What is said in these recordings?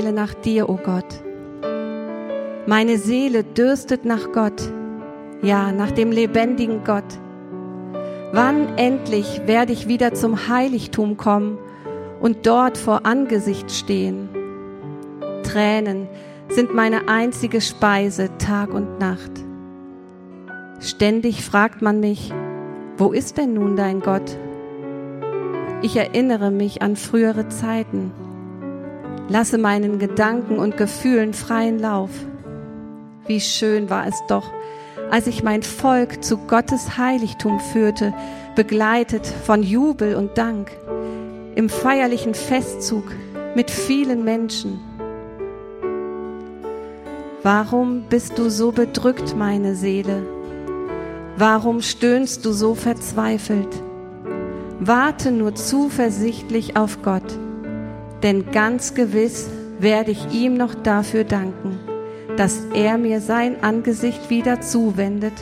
Seele nach dir, o oh Gott. Meine Seele dürstet nach Gott, ja, nach dem lebendigen Gott. Wann endlich werde ich wieder zum Heiligtum kommen und dort vor Angesicht stehen? Tränen sind meine einzige Speise Tag und Nacht. Ständig fragt man mich, wo ist denn nun dein Gott? Ich erinnere mich an frühere Zeiten, lasse meinen Gedanken und Gefühlen freien Lauf. Wie schön war es doch, als ich mein Volk zu Gottes Heiligtum führte, begleitet von Jubel und Dank, im feierlichen Festzug mit vielen Menschen. Warum bist du so bedrückt, meine Seele? Warum stöhnst du so verzweifelt? Warte nur zuversichtlich auf Gott, denn ganz gewiss werde ich ihm noch dafür danken, dass er mir sein Angesicht wieder zuwendet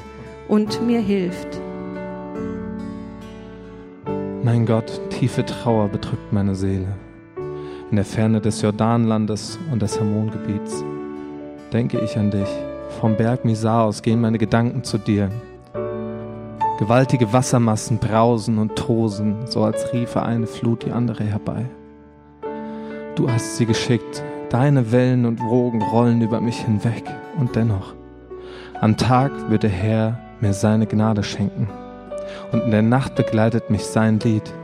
und mir hilft. Mein Gott, tiefe Trauer bedrückt meine Seele. In der Ferne des Jordanlandes und des Hermongebiets denke ich an dich. Vom Berg Misar aus gehen meine Gedanken zu dir. Gewaltige Wassermassen brausen und tosen, so als riefe eine Flut die andere herbei. Du hast sie geschickt, deine Wellen und Wogen rollen über mich hinweg, und dennoch, am Tag wird der Herr mir seine Gnade schenken, und in der Nacht begleitet mich sein Lied,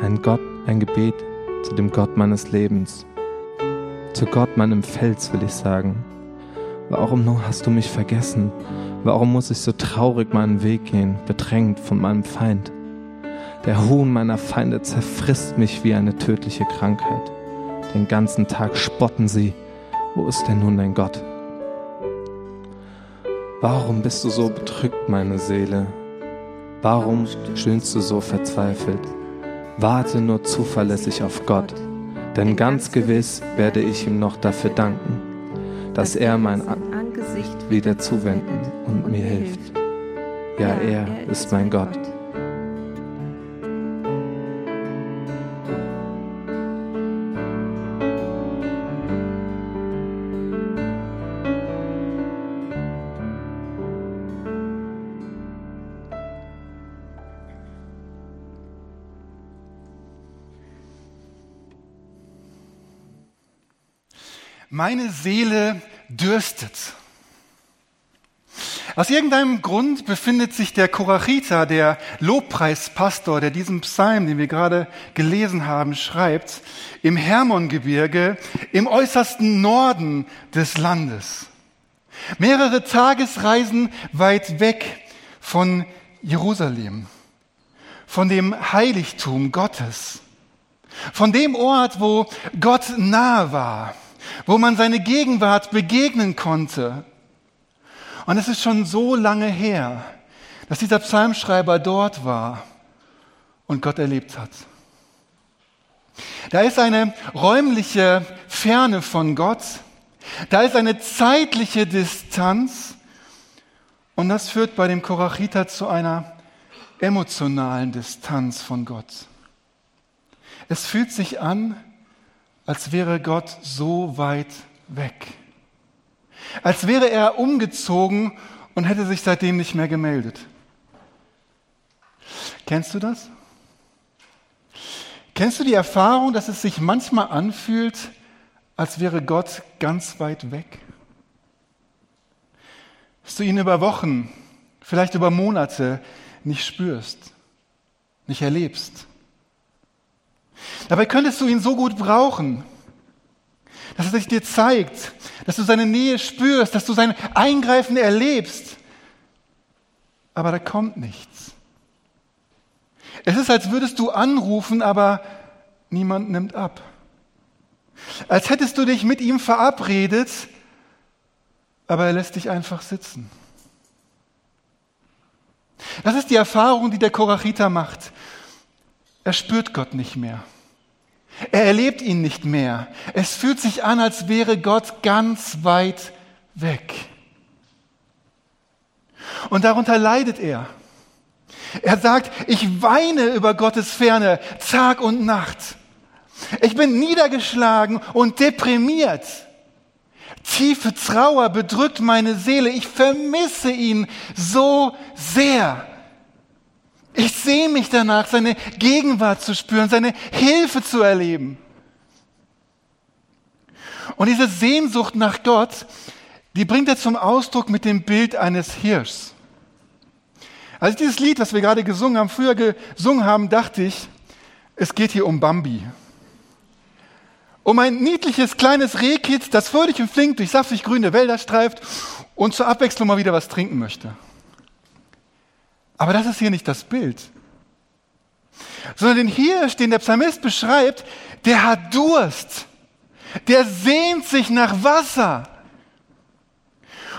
ein Gott, ein Gebet zu dem Gott meines Lebens, zu Gott meinem Fels will ich sagen. Warum nur hast du mich vergessen? Warum muss ich so traurig meinen Weg gehen, bedrängt von meinem Feind? Der Hohn meiner Feinde zerfrisst mich wie eine tödliche Krankheit. Den ganzen Tag spotten sie. Wo ist denn nun dein Gott? Warum bist du so bedrückt, meine Seele? Warum stöhnst du so verzweifelt? Warte nur zuverlässig auf Gott, denn ganz gewiss werde ich ihm noch dafür danken dass er mein Angesicht wieder zuwenden und mir hilft. Ja, er ist mein Gott. Meine Seele dürstet. Aus irgendeinem Grund befindet sich der Korachita, der Lobpreispastor, der diesen Psalm, den wir gerade gelesen haben, schreibt, im Hermongebirge, im äußersten Norden des Landes. Mehrere Tagesreisen weit weg von Jerusalem, von dem Heiligtum Gottes, von dem Ort, wo Gott nahe war wo man seine Gegenwart begegnen konnte. Und es ist schon so lange her, dass dieser Psalmschreiber dort war und Gott erlebt hat. Da ist eine räumliche Ferne von Gott, da ist eine zeitliche Distanz und das führt bei dem Korachiter zu einer emotionalen Distanz von Gott. Es fühlt sich an, als wäre Gott so weit weg. Als wäre er umgezogen und hätte sich seitdem nicht mehr gemeldet. Kennst du das? Kennst du die Erfahrung, dass es sich manchmal anfühlt, als wäre Gott ganz weit weg? Dass du ihn über Wochen, vielleicht über Monate nicht spürst, nicht erlebst. Dabei könntest du ihn so gut brauchen, dass er sich dir zeigt, dass du seine Nähe spürst, dass du sein Eingreifen erlebst. Aber da kommt nichts. Es ist, als würdest du anrufen, aber niemand nimmt ab. Als hättest du dich mit ihm verabredet, aber er lässt dich einfach sitzen. Das ist die Erfahrung, die der Korachiter macht. Er spürt Gott nicht mehr. Er erlebt ihn nicht mehr. Es fühlt sich an, als wäre Gott ganz weit weg. Und darunter leidet er. Er sagt, ich weine über Gottes Ferne Tag und Nacht. Ich bin niedergeschlagen und deprimiert. Tiefe Trauer bedrückt meine Seele. Ich vermisse ihn so sehr. Ich sehe mich danach, seine Gegenwart zu spüren, seine Hilfe zu erleben. Und diese Sehnsucht nach Gott, die bringt er zum Ausdruck mit dem Bild eines Hirschs. Als ich dieses Lied, was wir gerade gesungen haben, früher gesungen haben, dachte ich, es geht hier um Bambi. Um ein niedliches kleines Rehkitz, das fröhlich und flink durch saftig grüne Wälder streift und zur Abwechslung mal wieder was trinken möchte. Aber das ist hier nicht das Bild. Sondern den Hirsch, den der Psalmist beschreibt, der hat Durst. Der sehnt sich nach Wasser.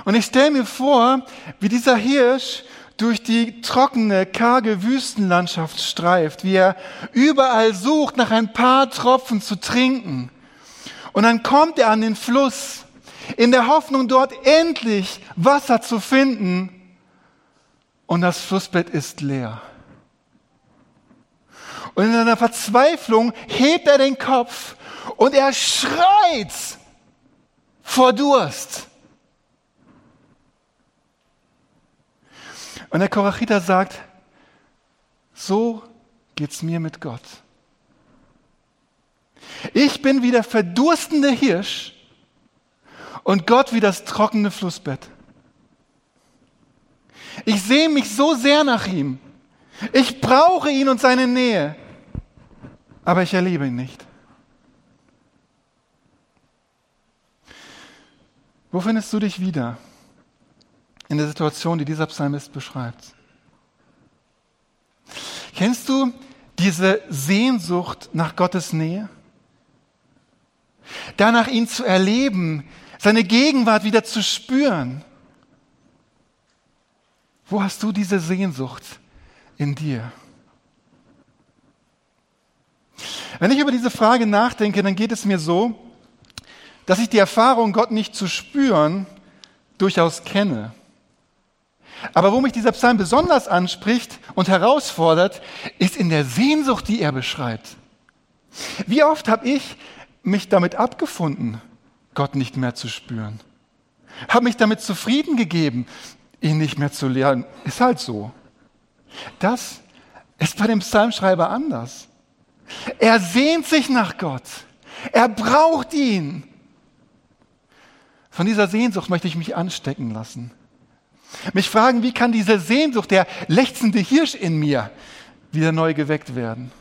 Und ich stelle mir vor, wie dieser Hirsch durch die trockene, karge Wüstenlandschaft streift, wie er überall sucht nach ein paar Tropfen zu trinken. Und dann kommt er an den Fluss, in der Hoffnung, dort endlich Wasser zu finden und das Flussbett ist leer. Und in seiner Verzweiflung hebt er den Kopf und er schreit vor Durst. Und der Korachiter sagt, so geht's mir mit Gott. Ich bin wie der verdurstende Hirsch und Gott wie das trockene Flussbett. Ich sehe mich so sehr nach ihm. Ich brauche ihn und seine Nähe. Aber ich erlebe ihn nicht. Wo findest du dich wieder in der Situation, die dieser Psalmist beschreibt? Kennst du diese Sehnsucht nach Gottes Nähe? Danach ihn zu erleben, seine Gegenwart wieder zu spüren. Wo hast du diese Sehnsucht in dir? Wenn ich über diese Frage nachdenke, dann geht es mir so, dass ich die Erfahrung, Gott nicht zu spüren, durchaus kenne. Aber wo mich dieser Psalm besonders anspricht und herausfordert, ist in der Sehnsucht, die er beschreibt. Wie oft habe ich mich damit abgefunden, Gott nicht mehr zu spüren? Habe mich damit zufrieden gegeben, ihn nicht mehr zu lernen. Ist halt so. Das ist bei dem Psalmschreiber anders. Er sehnt sich nach Gott. Er braucht ihn. Von dieser Sehnsucht möchte ich mich anstecken lassen. Mich fragen, wie kann diese Sehnsucht, der lechzende Hirsch in mir, wieder neu geweckt werden?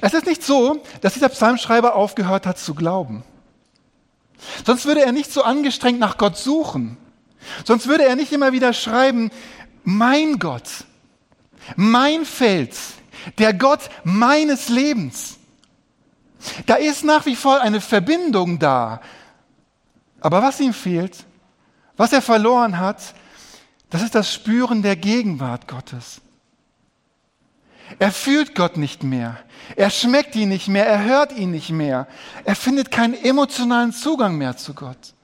Es ist nicht so, dass dieser Psalmschreiber aufgehört hat zu glauben. Sonst würde er nicht so angestrengt nach Gott suchen. Sonst würde er nicht immer wieder schreiben, mein Gott, mein Fels, der Gott meines Lebens. Da ist nach wie vor eine Verbindung da. Aber was ihm fehlt, was er verloren hat, das ist das Spüren der Gegenwart Gottes. Er fühlt Gott nicht mehr. Er schmeckt ihn nicht mehr. Er hört ihn nicht mehr. Er findet keinen emotionalen Zugang mehr zu Gott.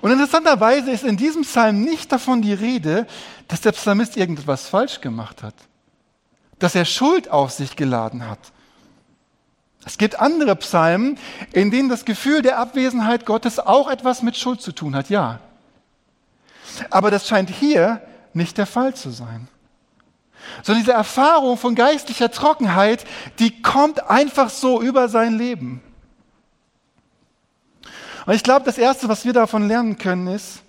Und interessanterweise ist in diesem Psalm nicht davon die Rede, dass der Psalmist irgendetwas falsch gemacht hat, dass er Schuld auf sich geladen hat. Es gibt andere Psalmen, in denen das Gefühl der Abwesenheit Gottes auch etwas mit Schuld zu tun hat, ja. Aber das scheint hier nicht der Fall zu sein. Sondern diese Erfahrung von geistlicher Trockenheit, die kommt einfach so über sein Leben. Und ich glaube, das Erste, was wir davon lernen können, ist,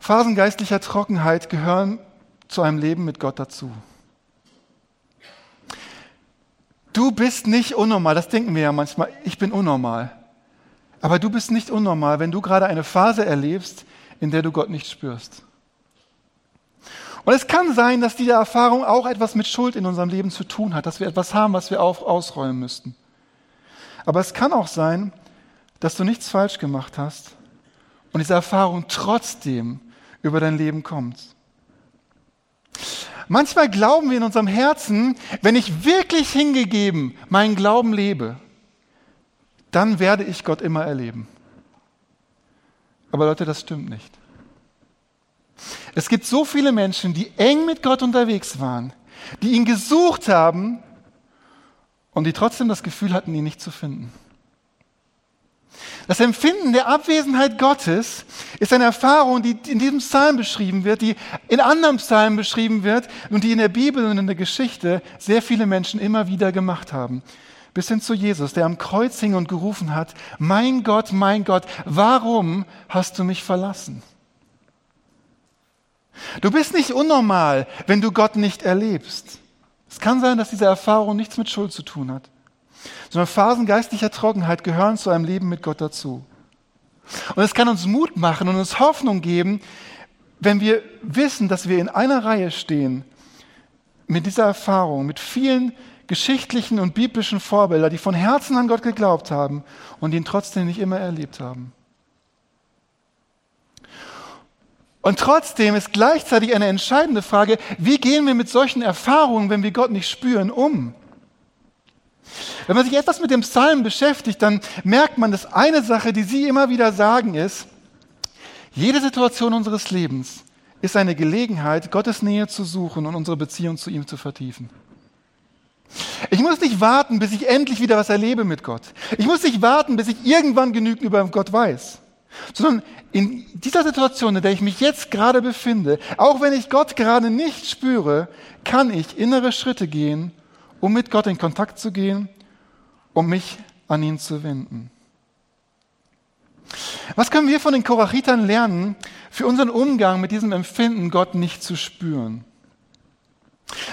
Phasen geistlicher Trockenheit gehören zu einem Leben mit Gott dazu. Du bist nicht unnormal, das denken wir ja manchmal, ich bin unnormal. Aber du bist nicht unnormal, wenn du gerade eine Phase erlebst, in der du Gott nicht spürst. Und es kann sein, dass diese Erfahrung auch etwas mit Schuld in unserem Leben zu tun hat, dass wir etwas haben, was wir auf, ausräumen müssten. Aber es kann auch sein, dass du nichts falsch gemacht hast und diese Erfahrung trotzdem über dein Leben kommt. Manchmal glauben wir in unserem Herzen, wenn ich wirklich hingegeben meinen Glauben lebe, dann werde ich Gott immer erleben. Aber Leute, das stimmt nicht. Es gibt so viele Menschen, die eng mit Gott unterwegs waren, die ihn gesucht haben und die trotzdem das Gefühl hatten, ihn nicht zu finden. Das Empfinden der Abwesenheit Gottes ist eine Erfahrung, die in diesem Psalm beschrieben wird, die in anderen Psalmen beschrieben wird und die in der Bibel und in der Geschichte sehr viele Menschen immer wieder gemacht haben. Bis hin zu Jesus, der am Kreuz hing und gerufen hat, mein Gott, mein Gott, warum hast du mich verlassen? Du bist nicht unnormal, wenn du Gott nicht erlebst. Es kann sein, dass diese Erfahrung nichts mit Schuld zu tun hat sondern Phasen geistlicher Trockenheit gehören zu einem Leben mit Gott dazu. Und es kann uns Mut machen und uns Hoffnung geben, wenn wir wissen, dass wir in einer Reihe stehen mit dieser Erfahrung, mit vielen geschichtlichen und biblischen Vorbildern, die von Herzen an Gott geglaubt haben und ihn trotzdem nicht immer erlebt haben. Und trotzdem ist gleichzeitig eine entscheidende Frage, wie gehen wir mit solchen Erfahrungen, wenn wir Gott nicht spüren, um? Wenn man sich etwas mit dem Psalm beschäftigt, dann merkt man, dass eine Sache, die Sie immer wieder sagen, ist, jede Situation unseres Lebens ist eine Gelegenheit, Gottes Nähe zu suchen und unsere Beziehung zu ihm zu vertiefen. Ich muss nicht warten, bis ich endlich wieder was erlebe mit Gott. Ich muss nicht warten, bis ich irgendwann genügend über Gott weiß. Sondern in dieser Situation, in der ich mich jetzt gerade befinde, auch wenn ich Gott gerade nicht spüre, kann ich innere Schritte gehen, um mit Gott in Kontakt zu gehen, um mich an ihn zu wenden. Was können wir von den Korachitern lernen für unseren Umgang mit diesem Empfinden, Gott nicht zu spüren?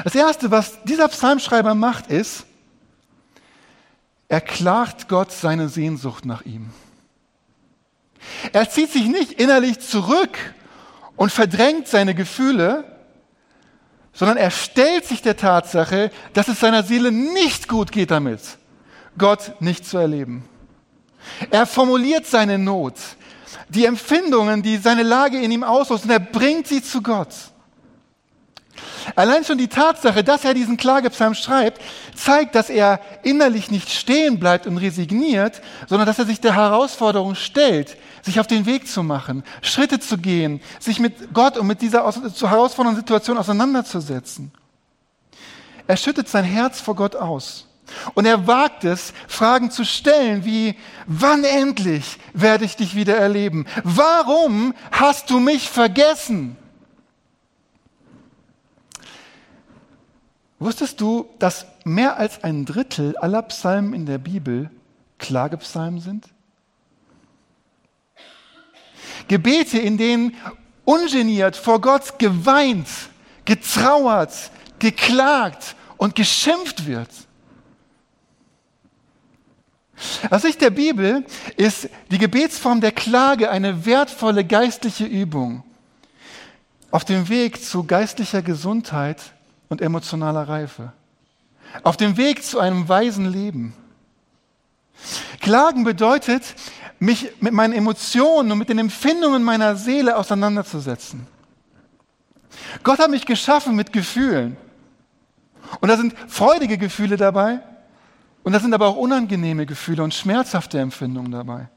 Das Erste, was dieser Psalmschreiber macht, ist, er klagt Gott seine Sehnsucht nach ihm. Er zieht sich nicht innerlich zurück und verdrängt seine Gefühle, sondern er stellt sich der Tatsache, dass es seiner Seele nicht gut geht damit, Gott nicht zu erleben. Er formuliert seine Not, die Empfindungen, die seine Lage in ihm auslöst, und er bringt sie zu Gott. Allein schon die Tatsache, dass er diesen Klagepsalm schreibt, zeigt, dass er innerlich nicht stehen bleibt und resigniert, sondern dass er sich der Herausforderung stellt, sich auf den Weg zu machen, Schritte zu gehen, sich mit Gott und mit dieser herausfordernden Situation auseinanderzusetzen. Er schüttet sein Herz vor Gott aus. Und er wagt es, Fragen zu stellen wie, wann endlich werde ich dich wieder erleben? Warum hast du mich vergessen? Wusstest du, dass mehr als ein Drittel aller Psalmen in der Bibel Klagepsalmen sind? Gebete, in denen ungeniert vor Gott geweint, getrauert, geklagt und geschimpft wird. Aus Sicht der Bibel ist die Gebetsform der Klage eine wertvolle geistliche Übung auf dem Weg zu geistlicher Gesundheit und emotionaler Reife. Auf dem Weg zu einem weisen Leben. Klagen bedeutet, mich mit meinen Emotionen und mit den Empfindungen meiner Seele auseinanderzusetzen. Gott hat mich geschaffen mit Gefühlen. Und da sind freudige Gefühle dabei und da sind aber auch unangenehme Gefühle und schmerzhafte Empfindungen dabei.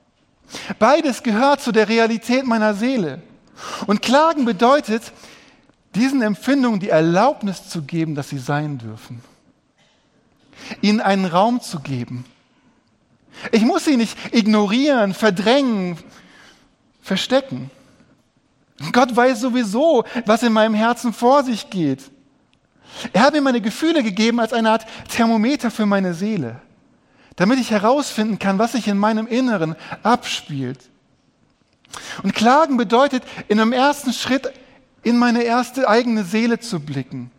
Beides gehört zu der Realität meiner Seele. Und Klagen bedeutet, diesen Empfindungen die Erlaubnis zu geben, dass sie sein dürfen. Ihnen einen Raum zu geben. Ich muss sie nicht ignorieren, verdrängen, verstecken. Gott weiß sowieso, was in meinem Herzen vor sich geht. Er hat mir meine Gefühle gegeben als eine Art Thermometer für meine Seele, damit ich herausfinden kann, was sich in meinem Inneren abspielt. Und Klagen bedeutet, in einem ersten Schritt in meine erste eigene Seele zu blicken.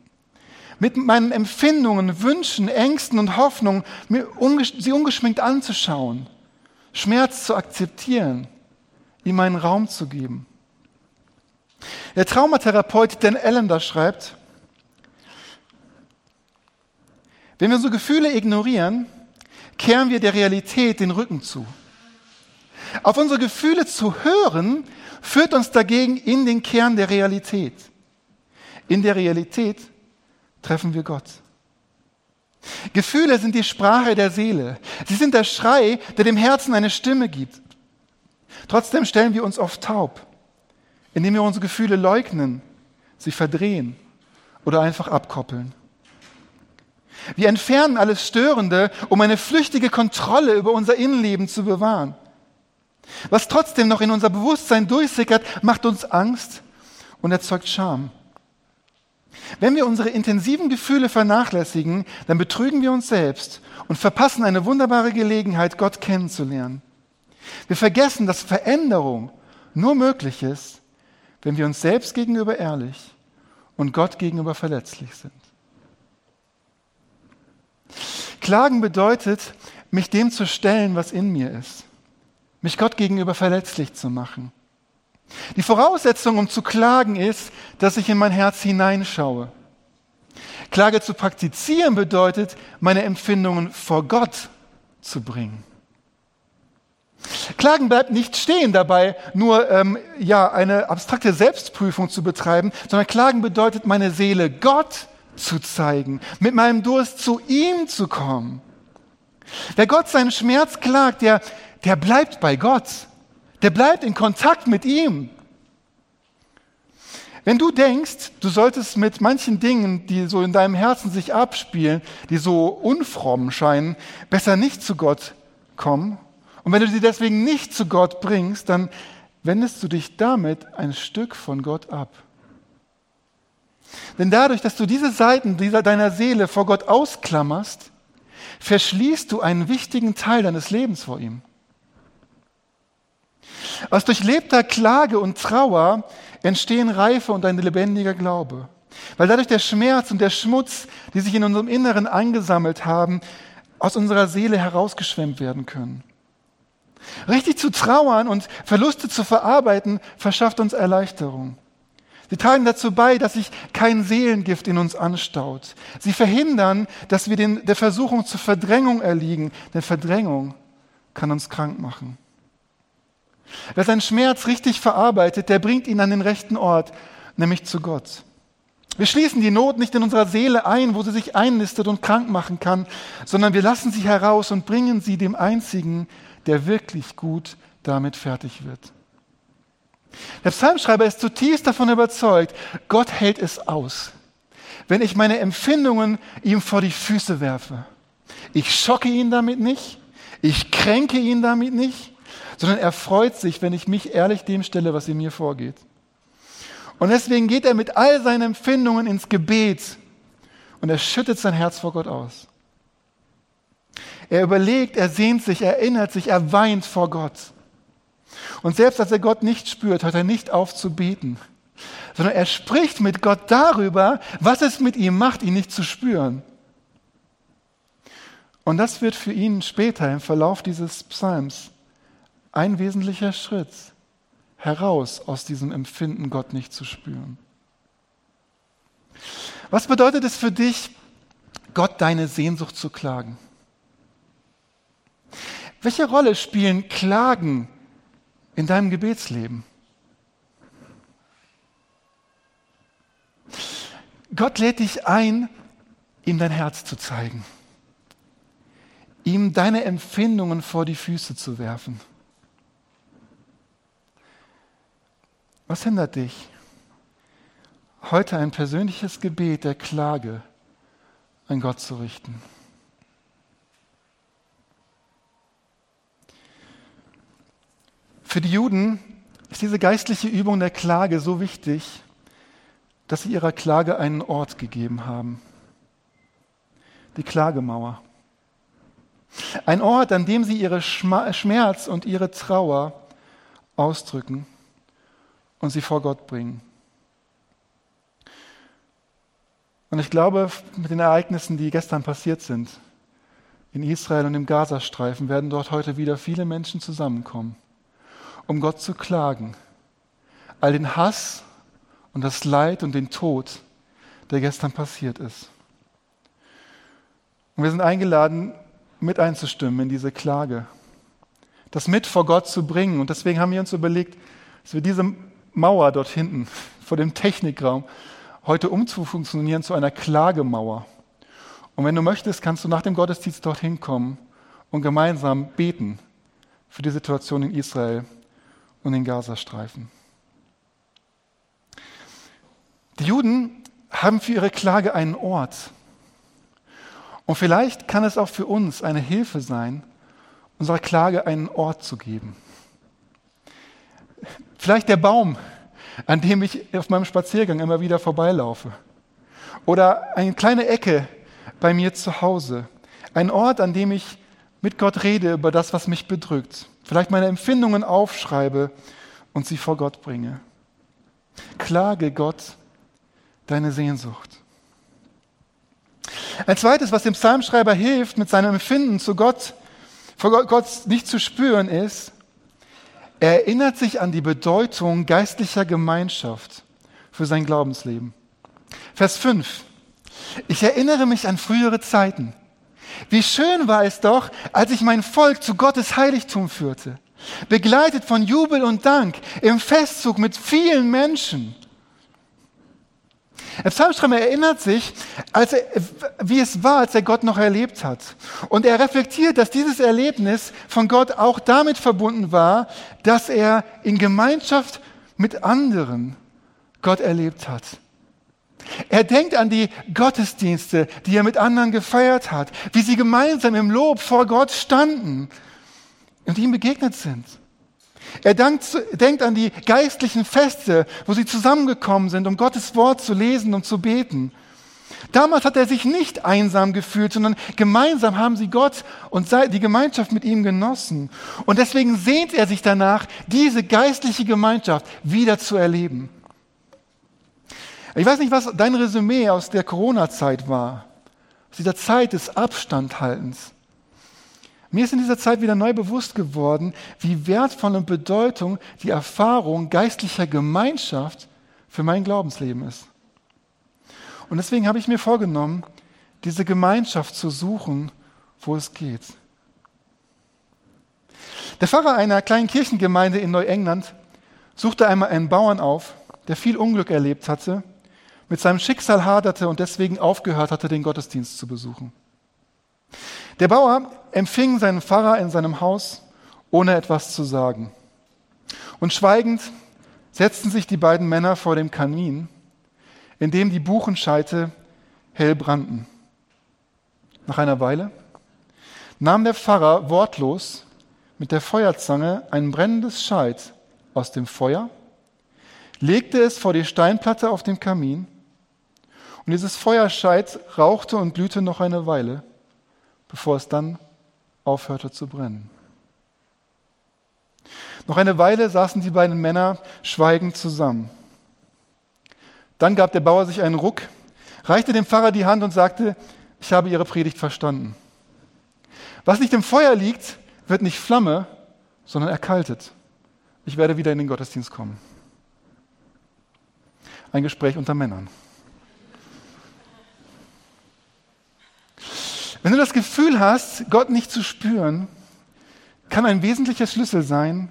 Mit meinen Empfindungen, Wünschen, Ängsten und Hoffnungen sie ungeschminkt anzuschauen, Schmerz zu akzeptieren, ihm einen Raum zu geben. Der Traumatherapeut Dan Allender schreibt, wenn wir unsere Gefühle ignorieren, kehren wir der Realität den Rücken zu. Auf unsere Gefühle zu hören, führt uns dagegen in den Kern der Realität. In der Realität treffen wir Gott. Gefühle sind die Sprache der Seele. Sie sind der Schrei, der dem Herzen eine Stimme gibt. Trotzdem stellen wir uns oft taub, indem wir unsere Gefühle leugnen, sie verdrehen oder einfach abkoppeln. Wir entfernen alles Störende, um eine flüchtige Kontrolle über unser Innenleben zu bewahren. Was trotzdem noch in unser Bewusstsein durchsickert, macht uns Angst und erzeugt Scham. Wenn wir unsere intensiven Gefühle vernachlässigen, dann betrügen wir uns selbst und verpassen eine wunderbare Gelegenheit, Gott kennenzulernen. Wir vergessen, dass Veränderung nur möglich ist, wenn wir uns selbst gegenüber ehrlich und Gott gegenüber verletzlich sind. Klagen bedeutet, mich dem zu stellen, was in mir ist, mich Gott gegenüber verletzlich zu machen. Die Voraussetzung, um zu klagen, ist, dass ich in mein Herz hineinschaue. Klage zu praktizieren bedeutet, meine Empfindungen vor Gott zu bringen. Klagen bleibt nicht stehen dabei, nur ähm, ja, eine abstrakte Selbstprüfung zu betreiben, sondern Klagen bedeutet, meine Seele Gott zu zeigen, mit meinem Durst zu ihm zu kommen. Wer Gott seinen Schmerz klagt, der, der bleibt bei Gott. Der bleibt in Kontakt mit ihm. Wenn du denkst, du solltest mit manchen Dingen, die so in deinem Herzen sich abspielen, die so unfromm scheinen, besser nicht zu Gott kommen, und wenn du sie deswegen nicht zu Gott bringst, dann wendest du dich damit ein Stück von Gott ab. Denn dadurch, dass du diese Seiten dieser, deiner Seele vor Gott ausklammerst, verschließt du einen wichtigen Teil deines Lebens vor ihm. Aus durchlebter Klage und Trauer entstehen Reife und ein lebendiger Glaube. Weil dadurch der Schmerz und der Schmutz, die sich in unserem Inneren angesammelt haben, aus unserer Seele herausgeschwemmt werden können. Richtig zu trauern und Verluste zu verarbeiten, verschafft uns Erleichterung. Sie tragen dazu bei, dass sich kein Seelengift in uns anstaut. Sie verhindern, dass wir den, der Versuchung zur Verdrängung erliegen, denn Verdrängung kann uns krank machen. Wer seinen Schmerz richtig verarbeitet, der bringt ihn an den rechten Ort, nämlich zu Gott. Wir schließen die Not nicht in unserer Seele ein, wo sie sich einnistet und krank machen kann, sondern wir lassen sie heraus und bringen sie dem Einzigen, der wirklich gut damit fertig wird. Der Psalmschreiber ist zutiefst davon überzeugt, Gott hält es aus, wenn ich meine Empfindungen ihm vor die Füße werfe. Ich schocke ihn damit nicht, ich kränke ihn damit nicht, sondern er freut sich, wenn ich mich ehrlich dem stelle, was in mir vorgeht. Und deswegen geht er mit all seinen Empfindungen ins Gebet und er schüttet sein Herz vor Gott aus. Er überlegt, er sehnt sich, er erinnert sich, er weint vor Gott. Und selbst als er Gott nicht spürt, hört er nicht auf zu beten, sondern er spricht mit Gott darüber, was es mit ihm macht, ihn nicht zu spüren. Und das wird für ihn später im Verlauf dieses Psalms ein wesentlicher Schritt heraus aus diesem Empfinden, Gott nicht zu spüren. Was bedeutet es für dich, Gott deine Sehnsucht zu klagen? Welche Rolle spielen Klagen in deinem Gebetsleben? Gott lädt dich ein, ihm dein Herz zu zeigen, ihm deine Empfindungen vor die Füße zu werfen. Was hindert dich, heute ein persönliches Gebet der Klage an Gott zu richten? Für die Juden ist diese geistliche Übung der Klage so wichtig, dass sie ihrer Klage einen Ort gegeben haben. Die Klagemauer. Ein Ort, an dem sie ihre Schmerz und ihre Trauer ausdrücken und sie vor Gott bringen. Und ich glaube, mit den Ereignissen, die gestern passiert sind, in Israel und im Gazastreifen, werden dort heute wieder viele Menschen zusammenkommen um Gott zu klagen, all den Hass und das Leid und den Tod, der gestern passiert ist. Und wir sind eingeladen, mit einzustimmen in diese Klage, das mit vor Gott zu bringen. Und deswegen haben wir uns überlegt, dass wir diese Mauer dort hinten vor dem Technikraum heute umzufunktionieren zu einer Klagemauer. Und wenn du möchtest, kannst du nach dem Gottesdienst dorthin kommen und gemeinsam beten für die Situation in Israel und in Gazastreifen. Die Juden haben für ihre Klage einen Ort. Und vielleicht kann es auch für uns eine Hilfe sein, unserer Klage einen Ort zu geben. Vielleicht der Baum, an dem ich auf meinem Spaziergang immer wieder vorbeilaufe. Oder eine kleine Ecke bei mir zu Hause. Ein Ort, an dem ich mit Gott rede über das, was mich bedrückt. Vielleicht meine Empfindungen aufschreibe und sie vor Gott bringe. Klage Gott deine Sehnsucht. Ein zweites, was dem Psalmschreiber hilft, mit seinem Empfinden zu Gott, vor Gott nicht zu spüren, ist, er erinnert sich an die Bedeutung geistlicher Gemeinschaft für sein Glaubensleben. Vers 5. Ich erinnere mich an frühere Zeiten. Wie schön war es doch, als ich mein Volk zu Gottes Heiligtum führte, begleitet von Jubel und Dank im Festzug mit vielen Menschen. Der Psalmschreiber erinnert sich, als er, wie es war, als er Gott noch erlebt hat. Und er reflektiert, dass dieses Erlebnis von Gott auch damit verbunden war, dass er in Gemeinschaft mit anderen Gott erlebt hat. Er denkt an die Gottesdienste, die er mit anderen gefeiert hat, wie sie gemeinsam im Lob vor Gott standen und ihm begegnet sind. Er denkt an die geistlichen Feste, wo sie zusammengekommen sind, um Gottes Wort zu lesen und zu beten. Damals hat er sich nicht einsam gefühlt, sondern gemeinsam haben sie Gott und die Gemeinschaft mit ihm genossen. Und deswegen sehnt er sich danach, diese geistliche Gemeinschaft wieder zu erleben. Ich weiß nicht, was dein Resümee aus der Corona-Zeit war, aus dieser Zeit des Abstandhaltens. Mir ist in dieser Zeit wieder neu bewusst geworden, wie wertvoll und Bedeutung die Erfahrung geistlicher Gemeinschaft für mein Glaubensleben ist. Und deswegen habe ich mir vorgenommen, diese Gemeinschaft zu suchen, wo es geht. Der Pfarrer einer kleinen Kirchengemeinde in Neuengland suchte einmal einen Bauern auf, der viel Unglück erlebt hatte, mit seinem Schicksal haderte und deswegen aufgehört hatte, den Gottesdienst zu besuchen. Der Bauer empfing seinen Pfarrer in seinem Haus, ohne etwas zu sagen. Und schweigend setzten sich die beiden Männer vor dem Kamin, in dem die Buchenscheite hell brannten. Nach einer Weile nahm der Pfarrer wortlos mit der Feuerzange ein brennendes Scheit aus dem Feuer, legte es vor die Steinplatte auf dem Kamin, und dieses Feuerscheit rauchte und glühte noch eine Weile bevor es dann aufhörte zu brennen. Noch eine Weile saßen die beiden Männer schweigend zusammen. Dann gab der Bauer sich einen Ruck, reichte dem Pfarrer die Hand und sagte, ich habe Ihre Predigt verstanden. Was nicht im Feuer liegt, wird nicht Flamme, sondern erkaltet. Ich werde wieder in den Gottesdienst kommen. Ein Gespräch unter Männern. Wenn du das Gefühl hast, Gott nicht zu spüren, kann ein wesentlicher Schlüssel sein,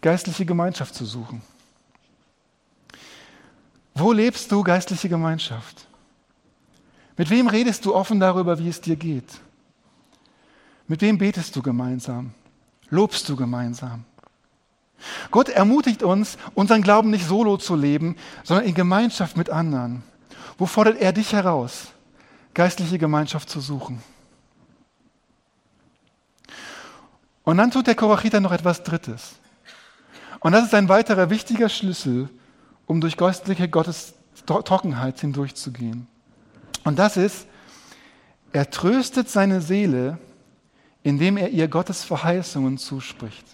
geistliche Gemeinschaft zu suchen. Wo lebst du geistliche Gemeinschaft? Mit wem redest du offen darüber, wie es dir geht? Mit wem betest du gemeinsam? Lobst du gemeinsam? Gott ermutigt uns, unseren Glauben nicht solo zu leben, sondern in Gemeinschaft mit anderen. Wo fordert er dich heraus, geistliche Gemeinschaft zu suchen? Und dann tut der Korachiter noch etwas Drittes. Und das ist ein weiterer wichtiger Schlüssel, um durch geistliche Gottes Trockenheit hindurchzugehen. Und das ist, er tröstet seine Seele, indem er ihr Gottes Verheißungen zuspricht.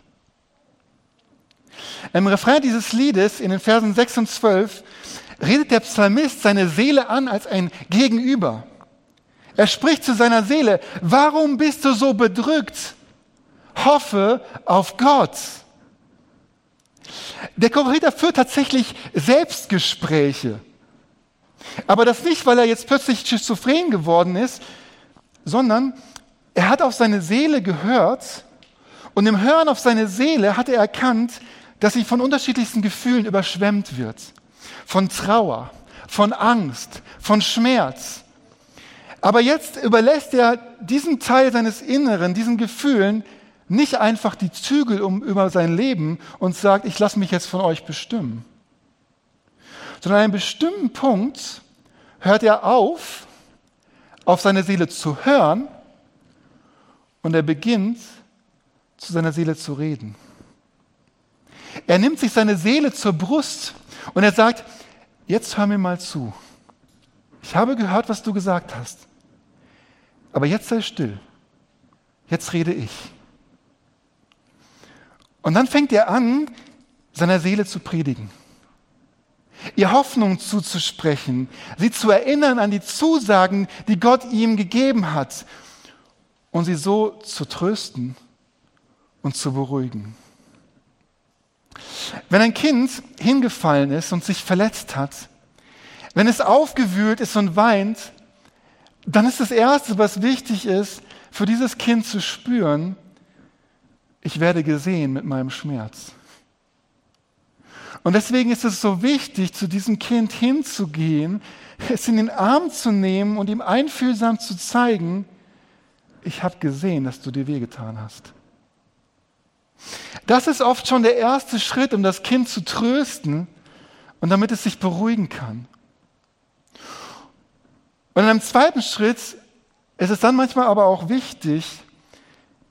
Im Refrain dieses Liedes, in den Versen 6 und 12, redet der Psalmist seine Seele an als ein Gegenüber. Er spricht zu seiner Seele, warum bist du so bedrückt? Hoffe auf Gott. Der Korinither führt tatsächlich Selbstgespräche. Aber das nicht, weil er jetzt plötzlich schizophren geworden ist, sondern er hat auf seine Seele gehört und im Hören auf seine Seele hat er erkannt, dass sie von unterschiedlichsten Gefühlen überschwemmt wird. Von Trauer, von Angst, von Schmerz. Aber jetzt überlässt er diesen Teil seines Inneren, diesen Gefühlen, nicht einfach die Zügel um über sein Leben und sagt, ich lasse mich jetzt von euch bestimmen. Sondern an einem bestimmten Punkt hört er auf, auf seine Seele zu hören und er beginnt, zu seiner Seele zu reden. Er nimmt sich seine Seele zur Brust und er sagt, jetzt hör mir mal zu. Ich habe gehört, was du gesagt hast. Aber jetzt sei still. Jetzt rede ich. Und dann fängt er an, seiner Seele zu predigen, ihr Hoffnung zuzusprechen, sie zu erinnern an die Zusagen, die Gott ihm gegeben hat und sie so zu trösten und zu beruhigen. Wenn ein Kind hingefallen ist und sich verletzt hat, wenn es aufgewühlt ist und weint, dann ist das Erste, was wichtig ist, für dieses Kind zu spüren, ich werde gesehen mit meinem Schmerz. Und deswegen ist es so wichtig, zu diesem Kind hinzugehen, es in den Arm zu nehmen und ihm einfühlsam zu zeigen, ich habe gesehen, dass du dir wehgetan hast. Das ist oft schon der erste Schritt, um das Kind zu trösten und damit es sich beruhigen kann. Und in einem zweiten Schritt ist es dann manchmal aber auch wichtig,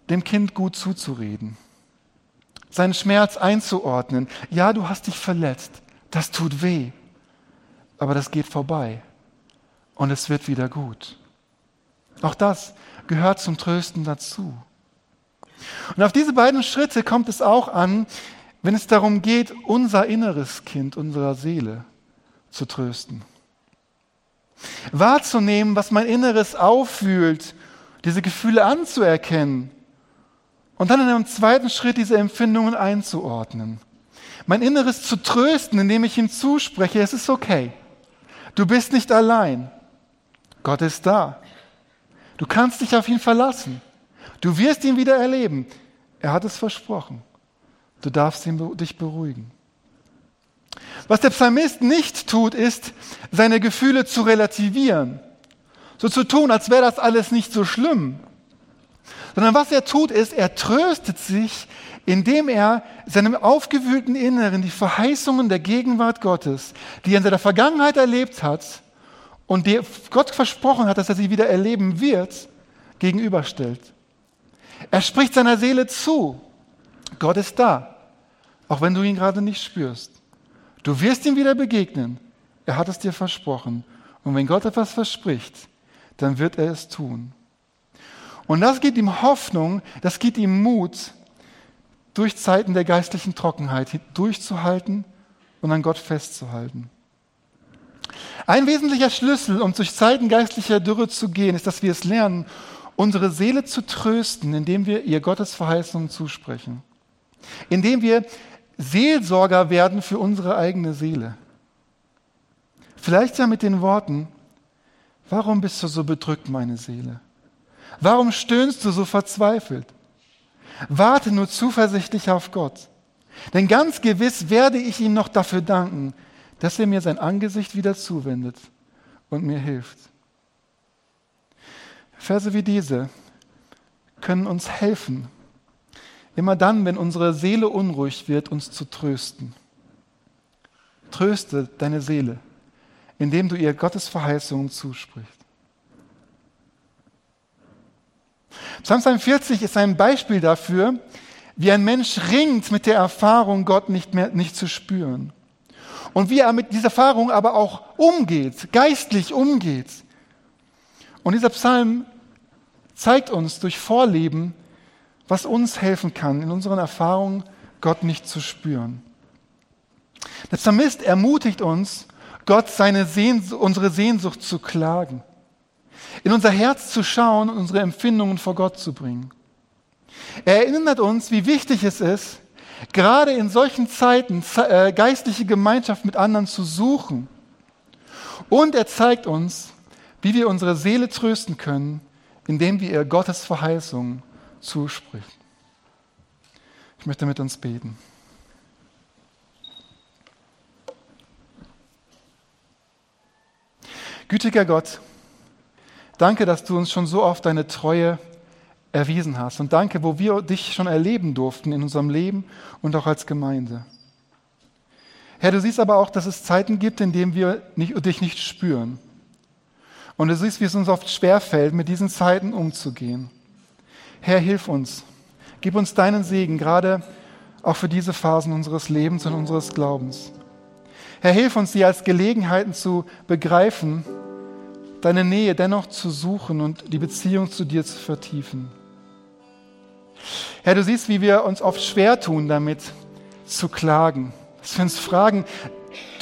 dem Kind gut zuzureden, seinen Schmerz einzuordnen. Ja, du hast dich verletzt, das tut weh, aber das geht vorbei und es wird wieder gut. Auch das gehört zum Trösten dazu. Und auf diese beiden Schritte kommt es auch an, wenn es darum geht, unser inneres Kind, unserer Seele zu trösten. Wahrzunehmen, was mein Inneres auffühlt, diese Gefühle anzuerkennen und dann in einem zweiten Schritt diese Empfindungen einzuordnen. Mein Inneres zu trösten, indem ich ihm zuspreche, es ist okay. Du bist nicht allein. Gott ist da. Du kannst dich auf ihn verlassen. Du wirst ihn wieder erleben. Er hat es versprochen. Du darfst ihn, dich beruhigen. Was der Psalmist nicht tut, ist, seine Gefühle zu relativieren. So zu tun, als wäre das alles nicht so schlimm sondern was er tut, ist, er tröstet sich, indem er seinem aufgewühlten Inneren die Verheißungen der Gegenwart Gottes, die er in seiner Vergangenheit erlebt hat und die Gott versprochen hat, dass er sie wieder erleben wird, gegenüberstellt. Er spricht seiner Seele zu. Gott ist da, auch wenn du ihn gerade nicht spürst. Du wirst ihm wieder begegnen. Er hat es dir versprochen. Und wenn Gott etwas verspricht, dann wird er es tun. Und das gibt ihm Hoffnung, das gibt ihm Mut, durch Zeiten der geistlichen Trockenheit durchzuhalten und an Gott festzuhalten. Ein wesentlicher Schlüssel, um durch Zeiten geistlicher Dürre zu gehen, ist, dass wir es lernen, unsere Seele zu trösten, indem wir ihr Gottes Verheißungen zusprechen. Indem wir Seelsorger werden für unsere eigene Seele. Vielleicht ja mit den Worten, warum bist du so bedrückt, meine Seele? Warum stöhnst du so verzweifelt? Warte nur zuversichtlich auf Gott. Denn ganz gewiss werde ich ihm noch dafür danken, dass er mir sein Angesicht wieder zuwendet und mir hilft. Verse wie diese können uns helfen, immer dann, wenn unsere Seele unruhig wird, uns zu trösten. Tröste deine Seele, indem du ihr Gottes Verheißungen zusprichst. Psalm 42 ist ein Beispiel dafür, wie ein Mensch ringt mit der Erfahrung, Gott nicht mehr nicht zu spüren. Und wie er mit dieser Erfahrung aber auch umgeht, geistlich umgeht. Und dieser Psalm zeigt uns durch Vorleben, was uns helfen kann, in unseren Erfahrungen Gott nicht zu spüren. Der Psalmist ermutigt uns, Gott seine Sehnsucht, unsere Sehnsucht zu klagen in unser Herz zu schauen und unsere Empfindungen vor Gott zu bringen. Er erinnert uns, wie wichtig es ist, gerade in solchen Zeiten äh, geistliche Gemeinschaft mit anderen zu suchen. Und er zeigt uns, wie wir unsere Seele trösten können, indem wir ihr Gottes Verheißung zusprechen. Ich möchte mit uns beten. Gütiger Gott, danke, dass du uns schon so oft deine Treue erwiesen hast. Und danke, wo wir dich schon erleben durften in unserem Leben und auch als Gemeinde. Herr, du siehst aber auch, dass es Zeiten gibt, in denen wir nicht, dich nicht spüren. Und du siehst, wie es uns oft schwerfällt, mit diesen Zeiten umzugehen. Herr, hilf uns. Gib uns deinen Segen, gerade auch für diese Phasen unseres Lebens und unseres Glaubens. Herr, hilf uns, sie als Gelegenheiten zu begreifen, deine Nähe dennoch zu suchen und die Beziehung zu dir zu vertiefen. Herr, du siehst, wie wir uns oft schwer tun, damit zu klagen. Dass wir uns fragen,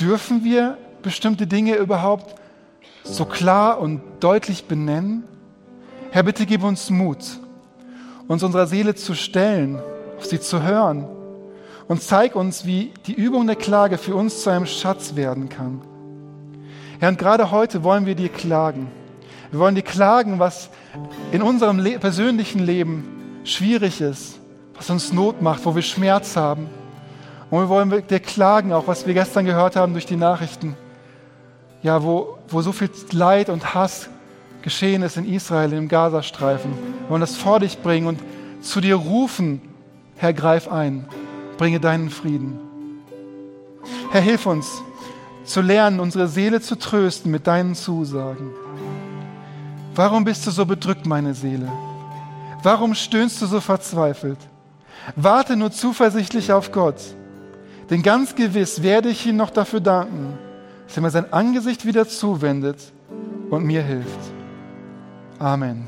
dürfen wir bestimmte Dinge überhaupt so klar und deutlich benennen? Herr, bitte gib uns Mut, uns unserer Seele zu stellen, auf sie zu hören und zeig uns, wie die Übung der Klage für uns zu einem Schatz werden kann. Herr, und gerade heute wollen wir dir klagen. Wir wollen dir klagen, was in unserem Le persönlichen Leben schwierig ist, was uns Not macht, wo wir Schmerz haben. Und wir wollen dir klagen, auch was wir gestern gehört haben durch die Nachrichten. Ja, wo, wo so viel Leid und Hass geschehen ist in Israel, im Gazastreifen. Wir wollen das vor dich bringen und zu dir rufen, Herr, greif ein, bringe deinen Frieden. Herr, hilf uns zu lernen, unsere Seele zu trösten mit deinen Zusagen. Warum bist du so bedrückt, meine Seele? Warum stöhnst du so verzweifelt? Warte nur zuversichtlich auf Gott, denn ganz gewiss werde ich ihm noch dafür danken, dass er mir sein Angesicht wieder zuwendet und mir hilft. Amen.